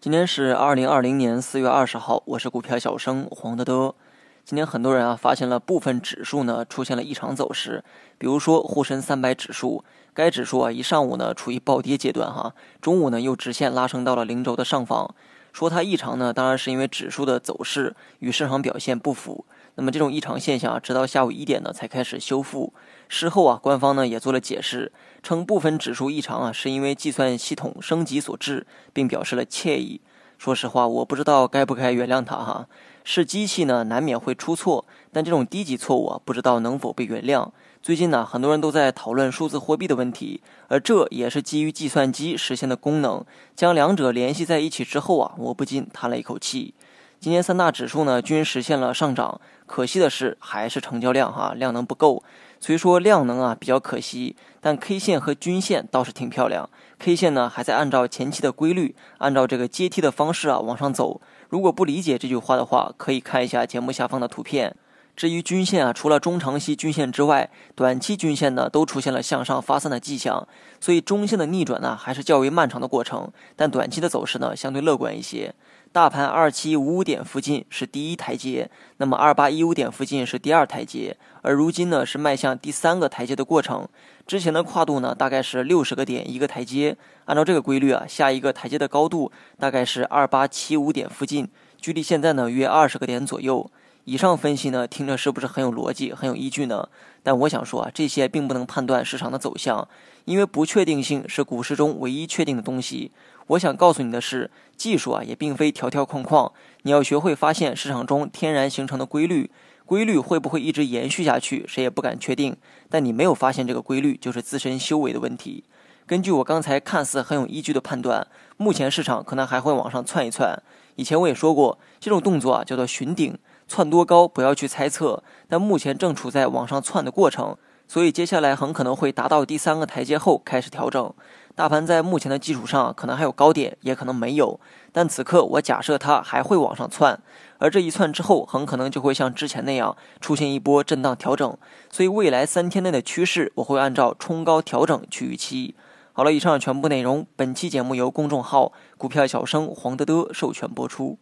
今天是二零二零年四月二十号，我是股票小生黄德德。今天很多人啊发现了部分指数呢出现了异常走势，比如说沪深三百指数，该指数啊一上午呢处于暴跌阶段哈，中午呢又直线拉升到了零轴的上方。说它异常呢，当然是因为指数的走势与市场表现不符。那么这种异常现象啊，直到下午一点呢才开始修复。事后啊，官方呢也做了解释，称部分指数异常啊是因为计算系统升级所致，并表示了歉意。说实话，我不知道该不该原谅他哈。是机器呢，难免会出错，但这种低级错误啊，不知道能否被原谅。最近呢，很多人都在讨论数字货币的问题，而这也是基于计算机实现的功能。将两者联系在一起之后啊，我不禁叹了一口气。今天三大指数呢均实现了上涨，可惜的是还是成交量哈量能不够。所以说量能啊比较可惜，但 K 线和均线倒是挺漂亮。K 线呢还在按照前期的规律，按照这个阶梯的方式啊往上走。如果不理解这句话的话，可以看一下节目下方的图片。至于均线啊，除了中长期均线之外，短期均线呢都出现了向上发散的迹象，所以中线的逆转呢还是较为漫长的过程，但短期的走势呢相对乐观一些。大盘二七五五点附近是第一台阶，那么二八一五点附近是第二台阶，而如今呢是迈向第三个台阶的过程。之前的跨度呢大概是六十个点一个台阶，按照这个规律啊，下一个台阶的高度大概是二八七五点附近，距离现在呢约二十个点左右。以上分析呢，听着是不是很有逻辑、很有依据呢？但我想说啊，这些并不能判断市场的走向，因为不确定性是股市中唯一确定的东西。我想告诉你的是，技术啊也并非条条框框，你要学会发现市场中天然形成的规律。规律会不会一直延续下去，谁也不敢确定。但你没有发现这个规律，就是自身修为的问题。根据我刚才看似很有依据的判断，目前市场可能还会往上窜一窜。以前我也说过，这种动作啊叫做寻顶。窜多高不要去猜测，但目前正处在往上窜的过程，所以接下来很可能会达到第三个台阶后开始调整。大盘在目前的基础上可能还有高点，也可能没有，但此刻我假设它还会往上窜，而这一窜之后很可能就会像之前那样出现一波震荡调整。所以未来三天内的趋势我会按照冲高调整去预期。好了，以上全部内容，本期节目由公众号股票小生黄德德授权播出。